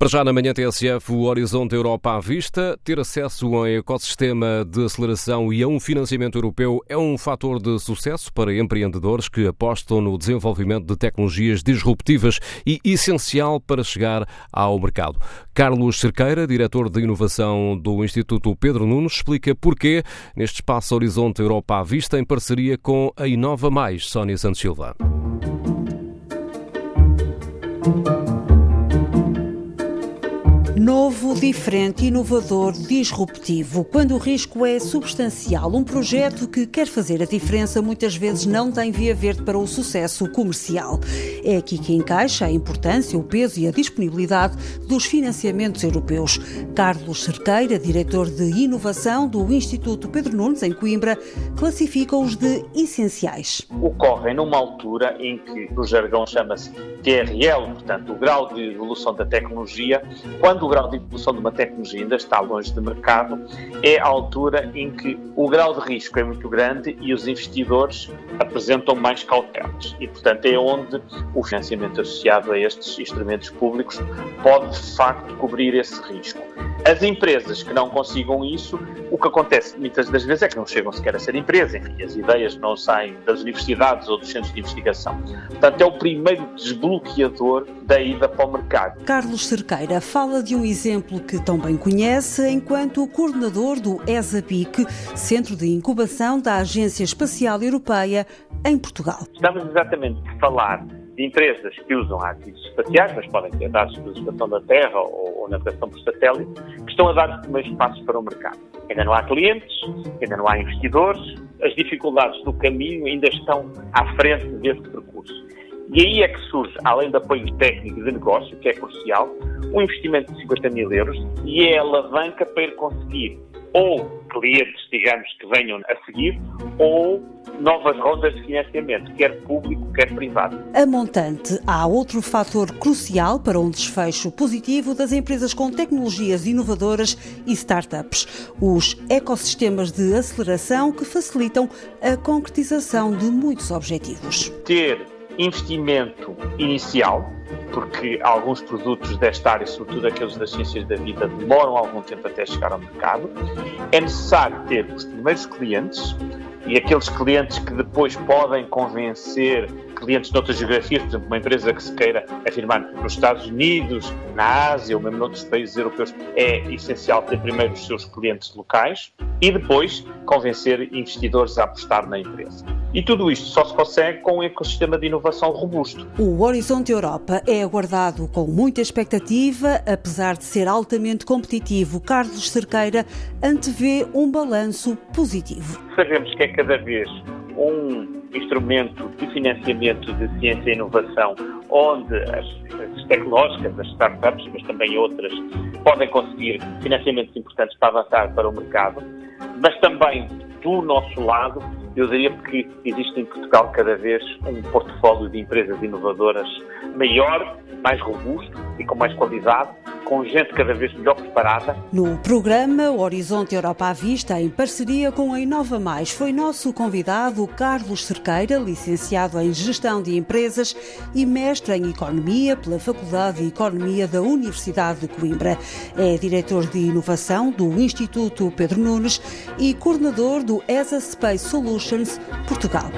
Para já na manhã TSF, o Horizonte Europa à vista, ter acesso a um ecossistema de aceleração e a um financiamento europeu é um fator de sucesso para empreendedores que apostam no desenvolvimento de tecnologias disruptivas e essencial para chegar ao mercado. Carlos Cerqueira, diretor de inovação do Instituto Pedro Nunes, explica porquê neste espaço Horizonte Europa à vista em parceria com a Inova Mais, Sónia Santos Silva. Novo, diferente, inovador, disruptivo. Quando o risco é substancial, um projeto que quer fazer a diferença muitas vezes não tem via verde para o sucesso comercial. É aqui que encaixa a importância, o peso e a disponibilidade dos financiamentos europeus. Carlos Cerqueira, diretor de inovação do Instituto Pedro Nunes, em Coimbra, classifica-os de essenciais. Ocorrem numa altura em que, no jargão, chama-se TRL, portanto, o grau de evolução da tecnologia, quando o grau de evolução de uma tecnologia ainda está longe de mercado, é a altura em que o grau de risco é muito grande e os investidores apresentam mais cautelas. E, portanto, é onde o financiamento associado a estes instrumentos públicos pode, de facto, cobrir esse risco. As empresas que não consigam isso, o que acontece muitas das vezes é que não chegam sequer a ser empresa, enfim, as ideias não saem das universidades ou dos centros de investigação. Portanto, é o primeiro desbloqueador da ida para o mercado. Carlos Cerqueira fala de um exemplo que tão bem conhece enquanto coordenador do ESAPIC, Centro de Incubação da Agência Espacial Europeia, em Portugal. Estamos exatamente a falar de empresas que usam ativos espaciais, mas podem ter dados de observação da Terra ou, ou navegação por satélite, que estão a dar os primeiros passos para o mercado. Ainda não há clientes, ainda não há investidores, as dificuldades do caminho ainda estão à frente desse percurso. E aí é que surge, além do apoio técnico de negócio, que é crucial, um investimento de 50 mil euros e é a alavanca para ir conseguir ou clientes, digamos, que venham a seguir, ou novas rondas de financiamento, quer público, quer privado. A montante, há outro fator crucial para um desfecho positivo das empresas com tecnologias inovadoras e startups, os ecossistemas de aceleração que facilitam a concretização de muitos objetivos. Ter investimento inicial, porque alguns produtos desta área, sobretudo aqueles das ciências da vida, demoram algum tempo até chegar ao mercado. É necessário ter os primeiros clientes e aqueles clientes que depois podem convencer clientes de outras geografias, por exemplo, uma empresa que se queira afirmar nos Estados Unidos, na Ásia ou mesmo noutros países europeus, é essencial ter primeiro os seus clientes locais e depois convencer investidores a apostar na empresa. E tudo isto só se consegue com um ecossistema de inovação robusto. O Horizonte Europa é aguardado com muita expectativa, apesar de ser altamente competitivo. Carlos Cerqueira antevê um balanço positivo. Sabemos que é cada vez um instrumento de financiamento de ciência e inovação onde as, as tecnológicas, as startups, mas também outras, podem conseguir financiamentos importantes para avançar para o mercado, mas também do nosso lado eu diria que existe em Portugal cada vez um portfólio de empresas inovadoras maior, mais robusto e com mais qualidade, com gente cada vez melhor preparada. No programa Horizonte Europa à Vista, em parceria com a Inova Mais, foi nosso convidado Carlos Cerqueira, licenciado em Gestão de Empresas e mestre em Economia pela Faculdade de Economia da Universidade de Coimbra. É diretor de Inovação do Instituto Pedro Nunes e coordenador do ESA Space Solutions Portugal.